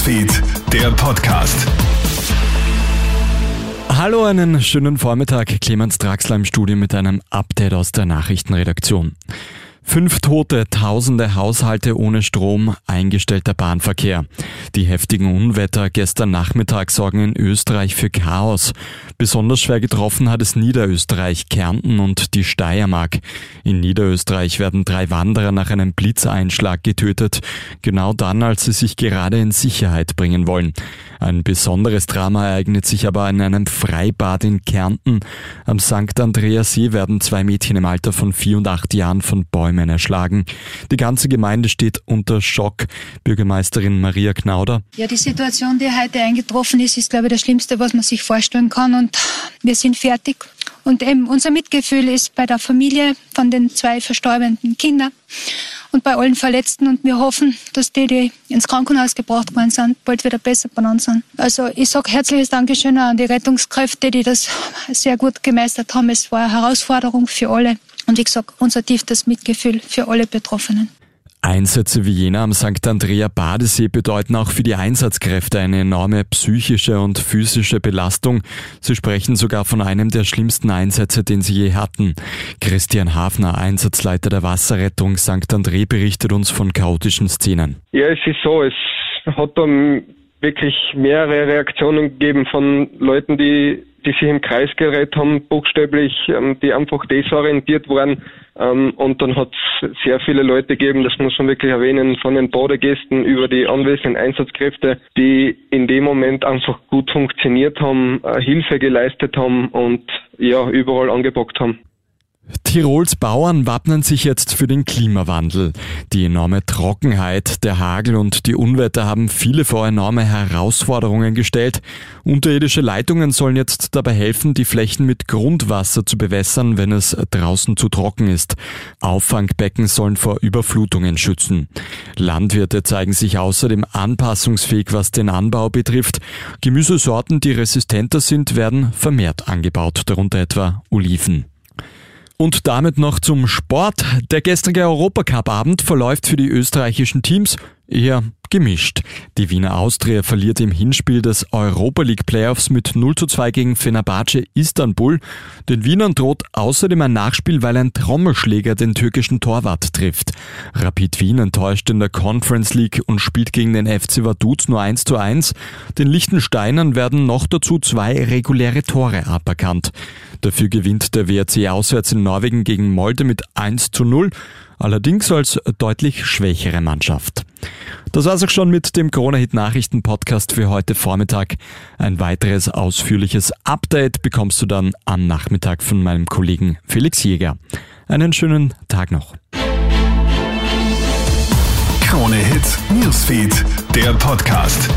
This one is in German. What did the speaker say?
Newsfeed, der Podcast. Hallo, einen schönen Vormittag. Clemens Draxler im Studio mit einem Update aus der Nachrichtenredaktion. Fünf Tote, tausende Haushalte ohne Strom, eingestellter Bahnverkehr. Die heftigen Unwetter gestern Nachmittag sorgen in Österreich für Chaos. Besonders schwer getroffen hat es Niederösterreich, Kärnten und die Steiermark. In Niederösterreich werden drei Wanderer nach einem Blitzeinschlag getötet, genau dann, als sie sich gerade in Sicherheit bringen wollen. Ein besonderes Drama ereignet sich aber in einem Freibad in Kärnten. Am St. Andreas See werden zwei Mädchen im Alter von vier und acht Jahren von Bäumen erschlagen. Die ganze Gemeinde steht unter Schock. Bürgermeisterin Maria Knauder. Ja, die Situation, die heute eingetroffen ist, ist, glaube ich, das Schlimmste, was man sich vorstellen kann. Und wir sind fertig. Und eben unser Mitgefühl ist bei der Familie von den zwei verstorbenen Kindern und bei allen Verletzten. Und wir hoffen, dass die, die ins Krankenhaus gebracht worden sind, bald wieder besser benannt sind. Also ich sage herzliches Dankeschön an die Rettungskräfte, die das sehr gut gemeistert haben. Es war eine Herausforderung für alle. Und wie gesagt, unser tiefstes Mitgefühl für alle Betroffenen. Einsätze wie jener am St. Andrea Badesee bedeuten auch für die Einsatzkräfte eine enorme psychische und physische Belastung. Sie sprechen sogar von einem der schlimmsten Einsätze, den sie je hatten. Christian Hafner, Einsatzleiter der Wasserrettung St. André, berichtet uns von chaotischen Szenen. Ja, es ist so, es hat dann wirklich mehrere Reaktionen gegeben von Leuten, die die sich im Kreis gerät haben, buchstäblich, ähm, die einfach desorientiert waren. Ähm, und dann hat es sehr viele Leute gegeben, das muss man wirklich erwähnen, von den Badegästen über die anwesenden Einsatzkräfte, die in dem Moment einfach gut funktioniert haben, äh, Hilfe geleistet haben und ja, überall angepackt haben. Tirols Bauern wappnen sich jetzt für den Klimawandel. Die enorme Trockenheit, der Hagel und die Unwetter haben viele vor enorme Herausforderungen gestellt. Unterirdische Leitungen sollen jetzt dabei helfen, die Flächen mit Grundwasser zu bewässern, wenn es draußen zu trocken ist. Auffangbecken sollen vor Überflutungen schützen. Landwirte zeigen sich außerdem anpassungsfähig, was den Anbau betrifft. Gemüsesorten, die resistenter sind, werden vermehrt angebaut, darunter etwa Oliven. Und damit noch zum Sport. Der gestrige Europacup-Abend verläuft für die österreichischen Teams eher gemischt. Die Wiener Austria verliert im Hinspiel des Europa League Playoffs mit 0 zu 2 gegen Fenerbahce Istanbul. Den Wienern droht außerdem ein Nachspiel, weil ein Trommelschläger den türkischen Torwart trifft. Rapid Wien enttäuscht in der Conference League und spielt gegen den FC Vaduz nur 1 zu 1. Den Lichtensteinern werden noch dazu zwei reguläre Tore aberkannt. Dafür gewinnt der WRC auswärts in Norwegen gegen Molde mit 1 zu 0 allerdings als deutlich schwächere Mannschaft. Das war's auch schon mit dem Corona-Hit Nachrichten Podcast für heute Vormittag. Ein weiteres ausführliches Update bekommst du dann am Nachmittag von meinem Kollegen Felix Jäger. Einen schönen Tag noch. Krone Hit Newsfeed, der Podcast.